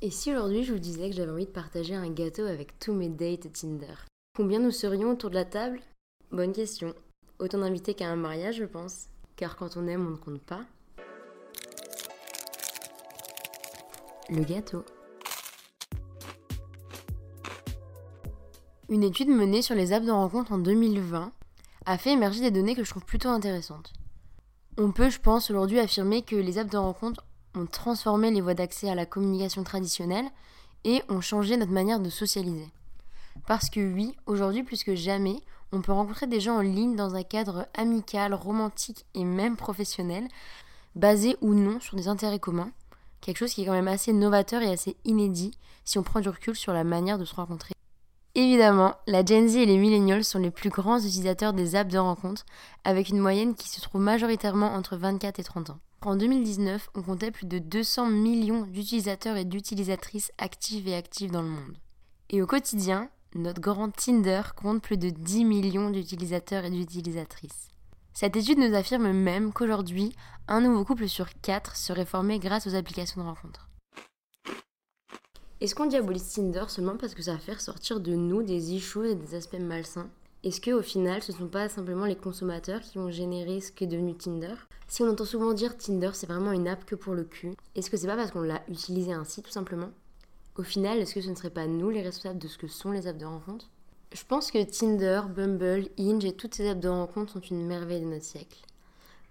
Et si aujourd'hui je vous disais que j'avais envie de partager un gâteau avec tous mes dates Tinder Combien nous serions autour de la table? Bonne question. Autant d'invités qu'à un mariage, je pense. Car quand on aime, on ne compte pas. Le gâteau. Une étude menée sur les apps de rencontre en 2020 a fait émerger des données que je trouve plutôt intéressantes. On peut, je pense, aujourd'hui affirmer que les apps de rencontre ont transformé les voies d'accès à la communication traditionnelle et ont changé notre manière de socialiser. Parce que oui, aujourd'hui plus que jamais, on peut rencontrer des gens en ligne dans un cadre amical, romantique et même professionnel, basé ou non sur des intérêts communs, quelque chose qui est quand même assez novateur et assez inédit si on prend du recul sur la manière de se rencontrer. Évidemment, la Gen Z et les millennials sont les plus grands utilisateurs des apps de rencontre, avec une moyenne qui se trouve majoritairement entre 24 et 30 ans. En 2019, on comptait plus de 200 millions d'utilisateurs et d'utilisatrices actives et actives dans le monde. Et au quotidien, notre grand Tinder compte plus de 10 millions d'utilisateurs et d'utilisatrices. Cette étude nous affirme même qu'aujourd'hui, un nouveau couple sur quatre serait formé grâce aux applications de rencontre. Est-ce qu'on diabolise Tinder seulement parce que ça va faire sortir de nous des issues et des aspects malsains? Est-ce qu'au final, ce ne sont pas simplement les consommateurs qui ont généré ce qu'est devenu Tinder? Si on entend souvent dire Tinder c'est vraiment une app que pour le cul, est-ce que c'est pas parce qu'on l'a utilisé ainsi tout simplement? Au final, est-ce que ce ne serait pas nous les responsables de ce que sont les apps de rencontre? Je pense que Tinder, Bumble, Hinge et toutes ces apps de rencontre sont une merveille de notre siècle.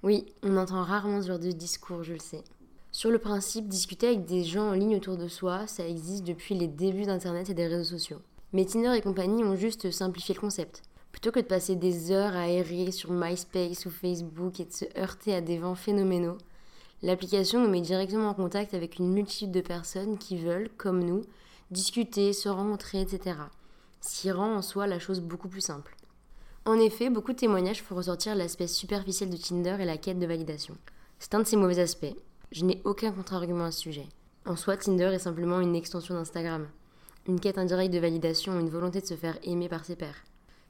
Oui, on entend rarement ce genre de discours, je le sais. Sur le principe, discuter avec des gens en ligne autour de soi, ça existe depuis les débuts d'Internet et des réseaux sociaux. Mais Tinder et compagnie ont juste simplifié le concept. Plutôt que de passer des heures à errer sur MySpace ou Facebook et de se heurter à des vents phénoménaux, l'application nous met directement en contact avec une multitude de personnes qui veulent, comme nous, discuter, se rencontrer, etc. Ce qui rend en soi la chose beaucoup plus simple. En effet, beaucoup de témoignages font ressortir l'aspect superficiel de Tinder et la quête de validation. C'est un de ses mauvais aspects, je n'ai aucun contre-argument à ce sujet. En soi, Tinder est simplement une extension d'Instagram, une quête indirecte de validation, une volonté de se faire aimer par ses pairs.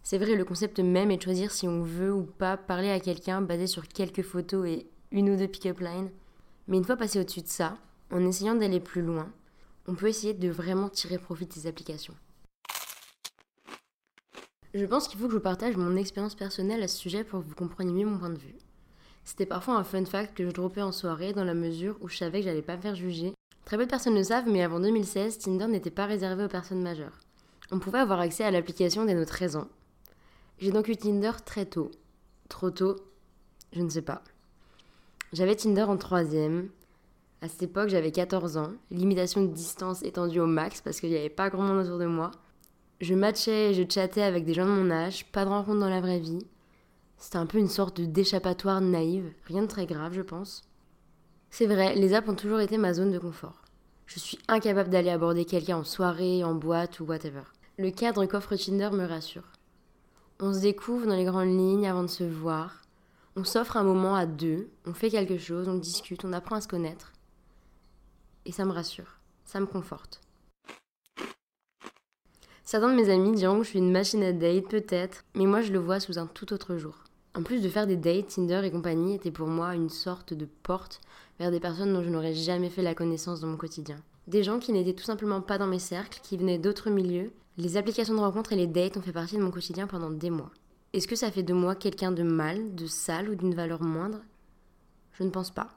C'est vrai, le concept même est de choisir si on veut ou pas parler à quelqu'un basé sur quelques photos et une ou deux pick-up lines. Mais une fois passé au-dessus de ça, en essayant d'aller plus loin, on peut essayer de vraiment tirer profit de ces applications. Je pense qu'il faut que je partage mon expérience personnelle à ce sujet pour que vous compreniez mieux mon point de vue. C'était parfois un fun fact que je dropais en soirée dans la mesure où je savais que j'allais pas me faire juger. Très peu de personnes le savent, mais avant 2016, Tinder n'était pas réservé aux personnes majeures. On pouvait avoir accès à l'application dès nos 13 ans. J'ai donc eu Tinder très tôt. Trop tôt Je ne sais pas. J'avais Tinder en troisième. À cette époque, j'avais 14 ans. Limitation de distance étendue au max parce qu'il n'y avait pas grand monde autour de moi. Je matchais et je chattais avec des gens de mon âge, pas de rencontres dans la vraie vie. C'était un peu une sorte d'échappatoire naïve, rien de très grave, je pense. C'est vrai, les apps ont toujours été ma zone de confort. Je suis incapable d'aller aborder quelqu'un en soirée, en boîte ou whatever. Le cadre qu'offre Tinder me rassure. On se découvre dans les grandes lignes avant de se voir. On s'offre un moment à deux, on fait quelque chose, on discute, on apprend à se connaître. Et ça me rassure, ça me conforte. Certains de mes amis diront que je suis une machine à date, peut-être, mais moi je le vois sous un tout autre jour. En plus de faire des dates, Tinder et compagnie était pour moi une sorte de porte vers des personnes dont je n'aurais jamais fait la connaissance dans mon quotidien. Des gens qui n'étaient tout simplement pas dans mes cercles, qui venaient d'autres milieux. Les applications de rencontre et les dates ont fait partie de mon quotidien pendant des mois. Est-ce que ça fait de moi quelqu'un de mal, de sale ou d'une valeur moindre? Je ne pense pas.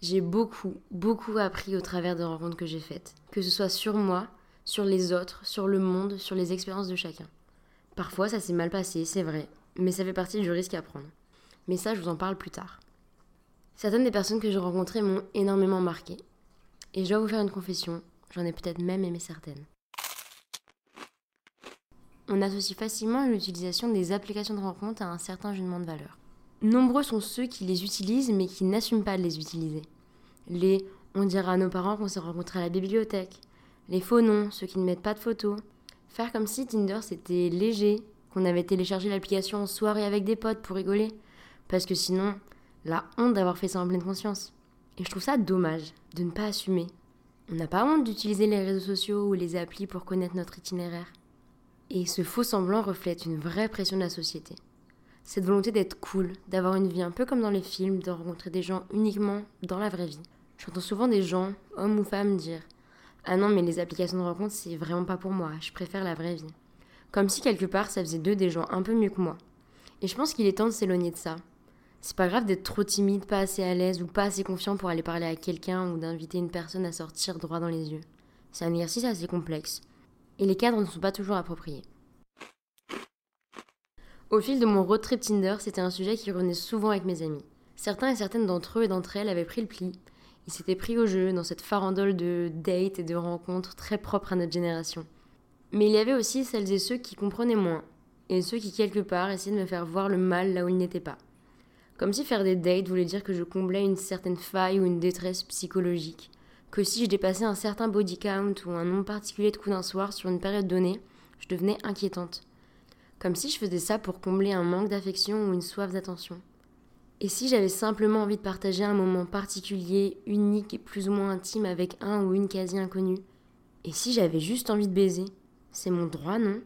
J'ai beaucoup, beaucoup appris au travers des rencontres que j'ai faites, que ce soit sur moi, sur les autres, sur le monde, sur les expériences de chacun. Parfois ça s'est mal passé, c'est vrai, mais ça fait partie du risque à prendre. Mais ça, je vous en parle plus tard. Certaines des personnes que j'ai rencontrées m'ont énormément marqué. Et je dois vous faire une confession, j'en ai peut-être même aimé certaines. On associe facilement l'utilisation des applications de rencontre à un certain jugement de valeur. Nombreux sont ceux qui les utilisent mais qui n'assument pas de les utiliser. Les on dira à nos parents qu'on s'est rencontrés à la bibliothèque. Les faux noms, ceux qui ne mettent pas de photos. Faire comme si Tinder c'était léger, qu'on avait téléchargé l'application en soirée avec des potes pour rigoler. Parce que sinon, la honte d'avoir fait ça en pleine conscience. Et je trouve ça dommage de ne pas assumer. On n'a pas honte d'utiliser les réseaux sociaux ou les applis pour connaître notre itinéraire. Et ce faux semblant reflète une vraie pression de la société. Cette volonté d'être cool, d'avoir une vie un peu comme dans les films, de rencontrer des gens uniquement dans la vraie vie. J'entends souvent des gens, hommes ou femmes, dire Ah non, mais les applications de rencontre, c'est vraiment pas pour moi, je préfère la vraie vie. Comme si quelque part ça faisait d'eux des gens un peu mieux que moi. Et je pense qu'il est temps de s'éloigner de ça. C'est pas grave d'être trop timide, pas assez à l'aise ou pas assez confiant pour aller parler à quelqu'un ou d'inviter une personne à sortir droit dans les yeux. C'est un exercice assez complexe. Et les cadres ne sont pas toujours appropriés. Au fil de mon road trip Tinder, c'était un sujet qui revenait souvent avec mes amis. Certains et certaines d'entre eux et d'entre elles avaient pris le pli. Ils s'étaient pris au jeu dans cette farandole de dates et de rencontres très propres à notre génération. Mais il y avait aussi celles et ceux qui comprenaient moins, et ceux qui quelque part essayaient de me faire voir le mal là où il n'était pas. Comme si faire des dates voulait dire que je comblais une certaine faille ou une détresse psychologique, que si je dépassais un certain body count ou un nombre particulier de coups d'un soir sur une période donnée, je devenais inquiétante. Comme si je faisais ça pour combler un manque d'affection ou une soif d'attention. Et si j'avais simplement envie de partager un moment particulier, unique plus ou moins intime avec un ou une quasi inconnue Et si j'avais juste envie de baiser C'est mon droit, non?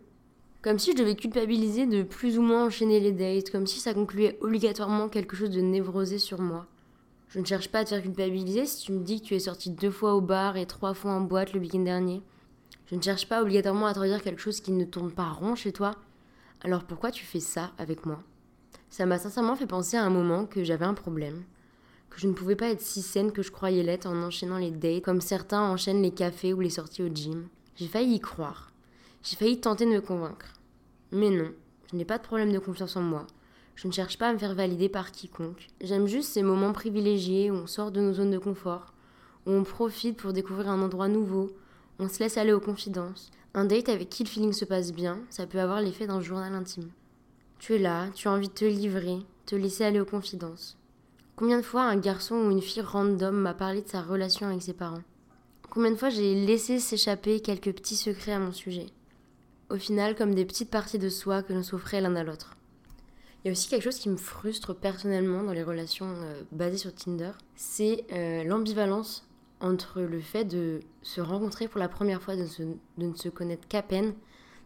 Comme si je devais culpabiliser de plus ou moins enchaîner les dates, comme si ça concluait obligatoirement quelque chose de névrosé sur moi. Je ne cherche pas à te faire culpabiliser si tu me dis que tu es sorti deux fois au bar et trois fois en boîte le week-end dernier. Je ne cherche pas obligatoirement à te redire quelque chose qui ne tourne pas rond chez toi. Alors pourquoi tu fais ça avec moi? Ça m'a sincèrement fait penser à un moment que j'avais un problème, que je ne pouvais pas être si saine que je croyais l'être en enchaînant les dates comme certains enchaînent les cafés ou les sorties au gym. J'ai failli y croire. J'ai failli tenter de me convaincre. Mais non, je n'ai pas de problème de confiance en moi. Je ne cherche pas à me faire valider par quiconque. J'aime juste ces moments privilégiés où on sort de nos zones de confort, où on profite pour découvrir un endroit nouveau, on se laisse aller aux confidences. Un date avec qui le feeling se passe bien, ça peut avoir l'effet d'un journal intime. Tu es là, tu as envie de te livrer, te laisser aller aux confidences. Combien de fois un garçon ou une fille random m'a parlé de sa relation avec ses parents? Combien de fois j'ai laissé s'échapper quelques petits secrets à mon sujet? Au final, comme des petites parties de soi que l'on s'offrait l'un à l'autre. Il y a aussi quelque chose qui me frustre personnellement dans les relations euh, basées sur Tinder, c'est euh, l'ambivalence entre le fait de se rencontrer pour la première fois, de, ne se connaître qu'à peine,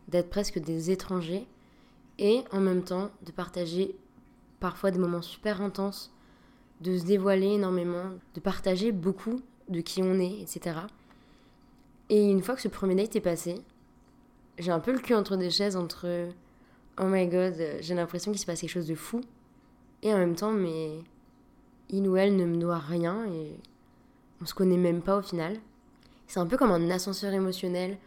d'être presque des étrangers, et en même temps de partager parfois des moments super intenses, de se dévoiler énormément, de partager beaucoup de qui on est, etc. Et une fois que ce premier date est passé, j'ai un peu le cul entre des chaises entre oh my god, j'ai l'impression qu'il se passe quelque chose de fou. Et en même temps, mais il ou elle ne me doit rien et on se connaît même pas au final. C'est un peu comme un ascenseur émotionnel,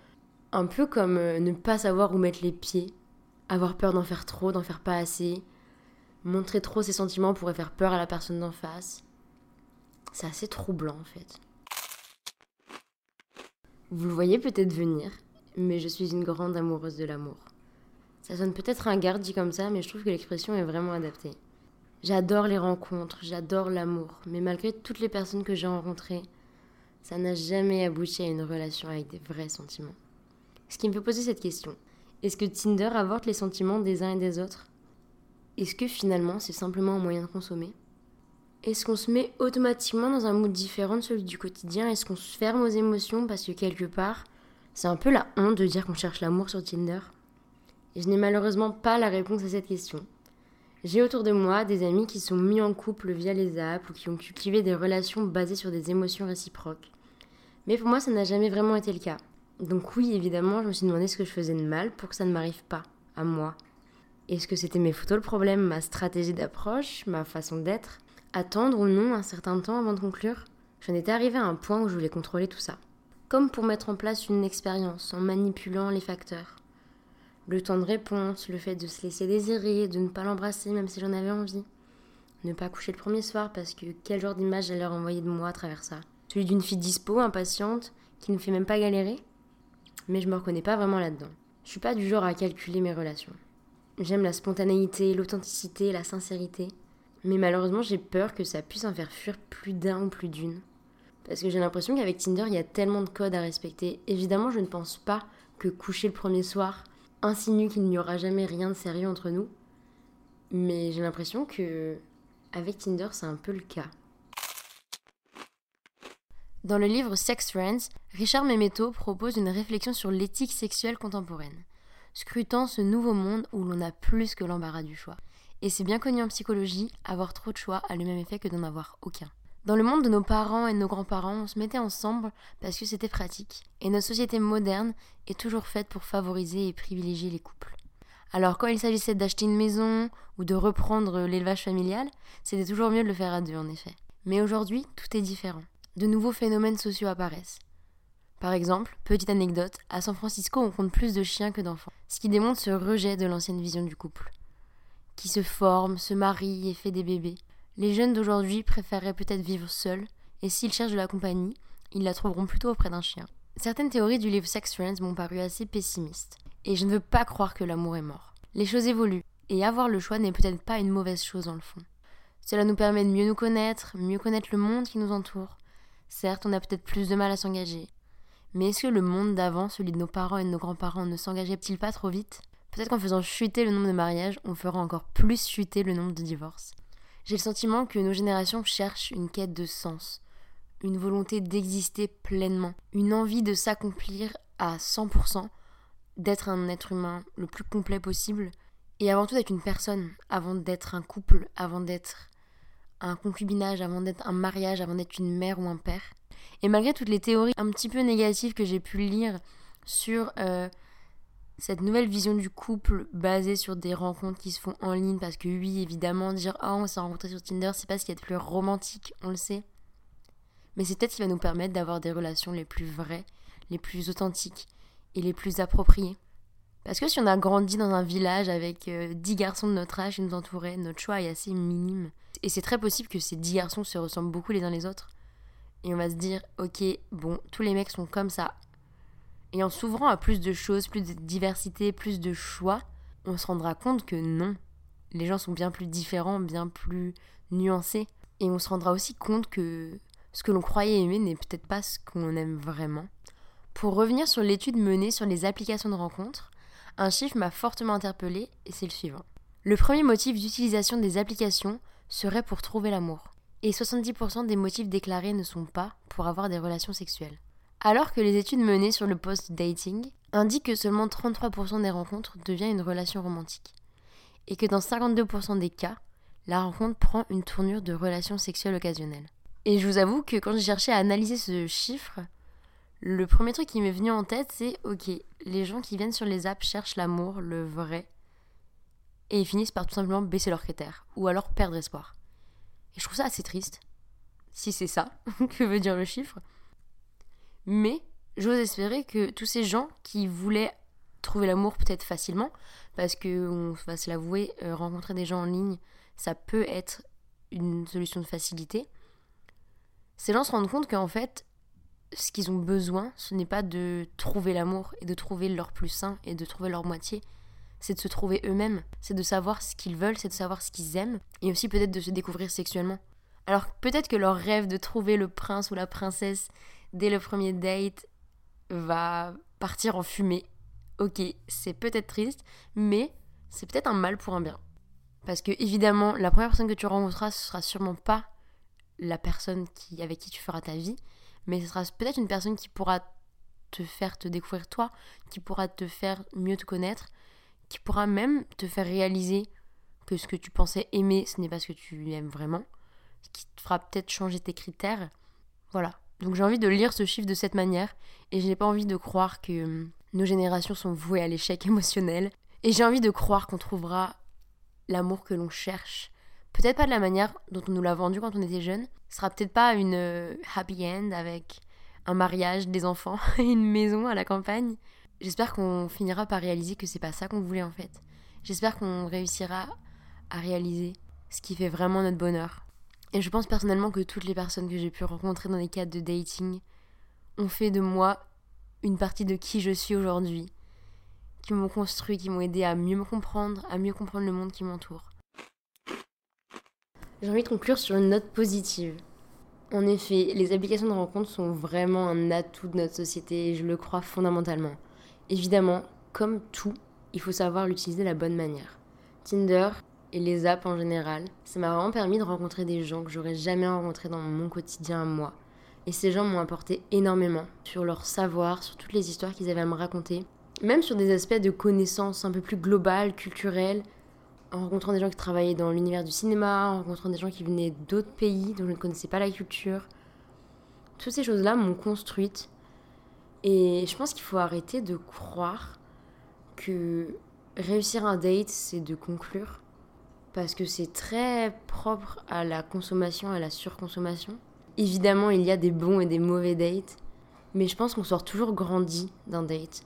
un peu comme euh, ne pas savoir où mettre les pieds, avoir peur d'en faire trop, d'en faire pas assez, montrer trop ses sentiments pourrait faire peur à la personne d'en face. C'est assez troublant en fait. Vous le voyez peut-être venir, mais je suis une grande amoureuse de l'amour. Ça sonne peut-être un garde dit comme ça, mais je trouve que l'expression est vraiment adaptée. J'adore les rencontres, j'adore l'amour, mais malgré toutes les personnes que j'ai rencontrées, ça n'a jamais abouti à une relation avec des vrais sentiments. Ce qui me fait poser cette question, est-ce que Tinder avorte les sentiments des uns et des autres? Est-ce que finalement c'est simplement un moyen de consommer? Est-ce qu'on se met automatiquement dans un mood différent de celui du quotidien? Est-ce qu'on se ferme aux émotions parce que quelque part, c'est un peu la honte de dire qu'on cherche l'amour sur Tinder? Je n'ai malheureusement pas la réponse à cette question. J'ai autour de moi des amis qui sont mis en couple via les apps ou qui ont cultivé des relations basées sur des émotions réciproques. Mais pour moi, ça n'a jamais vraiment été le cas. Donc oui, évidemment, je me suis demandé ce que je faisais de mal pour que ça ne m'arrive pas, à moi. Est-ce que c'était mes photos le problème, ma stratégie d'approche, ma façon d'être Attendre ou non un certain temps avant de conclure? J'en étais arrivée à un point où je voulais contrôler tout ça. Comme pour mettre en place une expérience en manipulant les facteurs le temps de réponse, le fait de se laisser désirer, de ne pas l'embrasser même si j'en avais envie. Ne pas coucher le premier soir parce que quel genre d'image j'allais renvoyer de moi à travers ça Celui d'une fille dispo, impatiente, qui ne fait même pas galérer Mais je me reconnais pas vraiment là-dedans. Je suis pas du genre à calculer mes relations. J'aime la spontanéité, l'authenticité, la sincérité. Mais malheureusement, j'ai peur que ça puisse en faire fuir plus d'un ou plus d'une. Parce que j'ai l'impression qu'avec Tinder, il y a tellement de codes à respecter. Évidemment, je ne pense pas que coucher le premier soir, insinue qu'il n'y aura jamais rien de sérieux entre nous. Mais j'ai l'impression que avec Tinder, c'est un peu le cas. Dans le livre Sex Friends, Richard Memeto propose une réflexion sur l'éthique sexuelle contemporaine, scrutant ce nouveau monde où l'on a plus que l'embarras du choix. Et c'est bien connu en psychologie, avoir trop de choix a le même effet que d'en avoir aucun. Dans le monde de nos parents et de nos grands-parents, on se mettait ensemble parce que c'était pratique. Et notre société moderne est toujours faite pour favoriser et privilégier les couples. Alors quand il s'agissait d'acheter une maison ou de reprendre l'élevage familial, c'était toujours mieux de le faire à deux en effet. Mais aujourd'hui, tout est différent. De nouveaux phénomènes sociaux apparaissent. Par exemple, petite anecdote, à San Francisco, on compte plus de chiens que d'enfants, ce qui démontre ce rejet de l'ancienne vision du couple, qui se forme, se marie et fait des bébés. Les jeunes d'aujourd'hui préféreraient peut-être vivre seuls, et s'ils cherchent de la compagnie, ils la trouveront plutôt auprès d'un chien. Certaines théories du livre Sex Friends m'ont paru assez pessimistes, et je ne veux pas croire que l'amour est mort. Les choses évoluent, et avoir le choix n'est peut-être pas une mauvaise chose dans le fond. Cela nous permet de mieux nous connaître, mieux connaître le monde qui nous entoure. Certes, on a peut-être plus de mal à s'engager, mais est-ce que le monde d'avant, celui de nos parents et de nos grands-parents, ne s'engageait-il pas trop vite? Peut-être qu'en faisant chuter le nombre de mariages, on fera encore plus chuter le nombre de divorces. J'ai le sentiment que nos générations cherchent une quête de sens, une volonté d'exister pleinement, une envie de s'accomplir à 100%, d'être un être humain le plus complet possible, et avant tout d'être une personne, avant d'être un couple, avant d'être un concubinage, avant d'être un mariage, avant d'être une mère ou un père. Et malgré toutes les théories un petit peu négatives que j'ai pu lire sur euh, cette nouvelle vision du couple basée sur des rencontres qui se font en ligne, parce que oui, évidemment, dire oh, on s'est rencontré sur Tinder, c'est pas ce qu'il y a de plus romantique, on le sait. Mais c'est peut-être ce qui va nous permettre d'avoir des relations les plus vraies, les plus authentiques et les plus appropriées. Parce que si on a grandi dans un village avec euh, dix garçons de notre âge qui nous entouraient, notre choix est assez minime. Et c'est très possible que ces dix garçons se ressemblent beaucoup les uns les autres. Et on va se dire, ok, bon, tous les mecs sont comme ça, et en s'ouvrant à plus de choses, plus de diversité, plus de choix, on se rendra compte que non, les gens sont bien plus différents, bien plus nuancés. Et on se rendra aussi compte que ce que l'on croyait aimer n'est peut-être pas ce qu'on aime vraiment. Pour revenir sur l'étude menée sur les applications de rencontres, un chiffre m'a fortement interpellé et c'est le suivant. Le premier motif d'utilisation des applications serait pour trouver l'amour. Et 70% des motifs déclarés ne sont pas pour avoir des relations sexuelles. Alors que les études menées sur le post-dating indiquent que seulement 33% des rencontres deviennent une relation romantique. Et que dans 52% des cas, la rencontre prend une tournure de relation sexuelle occasionnelle. Et je vous avoue que quand j'ai cherché à analyser ce chiffre, le premier truc qui m'est venu en tête, c'est ok, les gens qui viennent sur les apps cherchent l'amour, le vrai, et ils finissent par tout simplement baisser leurs critères, ou alors perdre espoir. Et je trouve ça assez triste, si c'est ça que veut dire le chiffre. Mais j'ose espérer que tous ces gens qui voulaient trouver l'amour peut-être facilement, parce que, on va se l'avouer, euh, rencontrer des gens en ligne, ça peut être une solution de facilité. Ces gens se rendent compte qu'en fait, ce qu'ils ont besoin, ce n'est pas de trouver l'amour et de trouver leur plus sain et de trouver leur moitié, c'est de se trouver eux-mêmes, c'est de savoir ce qu'ils veulent, c'est de savoir ce qu'ils aiment, et aussi peut-être de se découvrir sexuellement. Alors peut-être que leur rêve de trouver le prince ou la princesse dès le premier date va partir en fumée. Ok, c'est peut-être triste, mais c'est peut-être un mal pour un bien. Parce que évidemment, la première personne que tu rencontreras, ce sera sûrement pas la personne avec qui tu feras ta vie, mais ce sera peut-être une personne qui pourra te faire te découvrir toi, qui pourra te faire mieux te connaître, qui pourra même te faire réaliser que ce que tu pensais aimer, ce n'est pas ce que tu aimes vraiment, qui te fera peut-être changer tes critères. Voilà, donc j'ai envie de lire ce chiffre de cette manière et je n'ai pas envie de croire que hum, nos générations sont vouées à l'échec émotionnel. Et j'ai envie de croire qu'on trouvera l'amour que l'on cherche. Peut-être pas de la manière dont on nous l'a vendu quand on était jeune. Ce sera peut-être pas une euh, happy end avec un mariage, des enfants et une maison à la campagne. J'espère qu'on finira par réaliser que c'est pas ça qu'on voulait en fait. J'espère qu'on réussira à réaliser ce qui fait vraiment notre bonheur. Et je pense personnellement que toutes les personnes que j'ai pu rencontrer dans les cadres de dating ont fait de moi une partie de qui je suis aujourd'hui, qui m'ont construit, qui m'ont aidé à mieux me comprendre, à mieux comprendre le monde qui m'entoure. J'ai envie de conclure sur une note positive. En effet, les applications de rencontre sont vraiment un atout de notre société et je le crois fondamentalement. Évidemment, comme tout, il faut savoir l'utiliser de la bonne manière. Tinder et les apps en général, ça m'a vraiment permis de rencontrer des gens que j'aurais jamais rencontrés dans mon quotidien à moi. Et ces gens m'ont apporté énormément sur leur savoir, sur toutes les histoires qu'ils avaient à me raconter, même sur des aspects de connaissances un peu plus globales, culturelles, en rencontrant des gens qui travaillaient dans l'univers du cinéma, en rencontrant des gens qui venaient d'autres pays dont je ne connaissais pas la culture. Toutes ces choses-là m'ont construite. Et je pense qu'il faut arrêter de croire que réussir un date, c'est de conclure. Parce que c'est très propre à la consommation, à la surconsommation. Évidemment, il y a des bons et des mauvais dates. Mais je pense qu'on sort toujours grandi d'un date.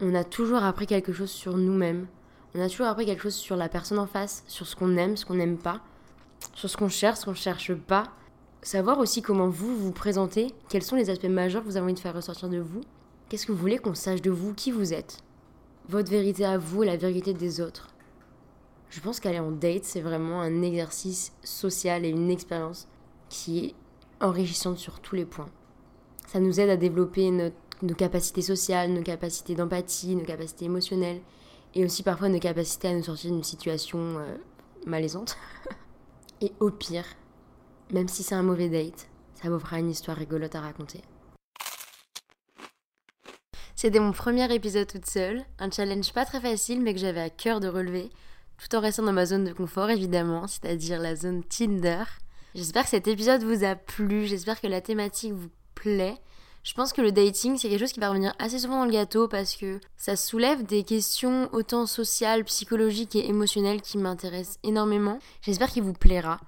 On a toujours appris quelque chose sur nous-mêmes. On a toujours appris quelque chose sur la personne en face, sur ce qu'on aime, ce qu'on n'aime pas, sur ce qu'on cherche, ce qu'on cherche pas. Savoir aussi comment vous vous présentez, quels sont les aspects majeurs que vous avez envie de faire ressortir de vous. Qu'est-ce que vous voulez qu'on sache de vous, qui vous êtes? Votre vérité à vous et la vérité des autres. Je pense qu'aller en date, c'est vraiment un exercice social et une expérience qui est enrichissante sur tous les points. Ça nous aide à développer nos capacités sociales, nos capacités d'empathie, nos capacités émotionnelles et aussi parfois nos capacités à nous sortir d'une situation euh, malaisante. et au pire, même si c'est un mauvais date, ça vous fera une histoire rigolote à raconter. C'était mon premier épisode toute seule, un challenge pas très facile mais que j'avais à cœur de relever, tout en restant dans ma zone de confort évidemment, c'est-à-dire la zone Tinder. J'espère que cet épisode vous a plu, j'espère que la thématique vous plaît. Je pense que le dating, c'est quelque chose qui va revenir assez souvent dans le gâteau parce que ça soulève des questions autant sociales, psychologiques et émotionnelles qui m'intéressent énormément. J'espère qu'il vous plaira.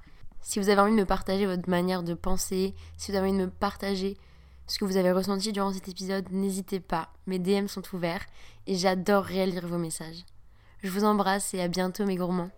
Si vous avez envie de me partager votre manière de penser, si vous avez envie de me partager ce que vous avez ressenti durant cet épisode, n'hésitez pas. Mes DM sont ouverts et j'adorerais lire vos messages. Je vous embrasse et à bientôt mes gourmands.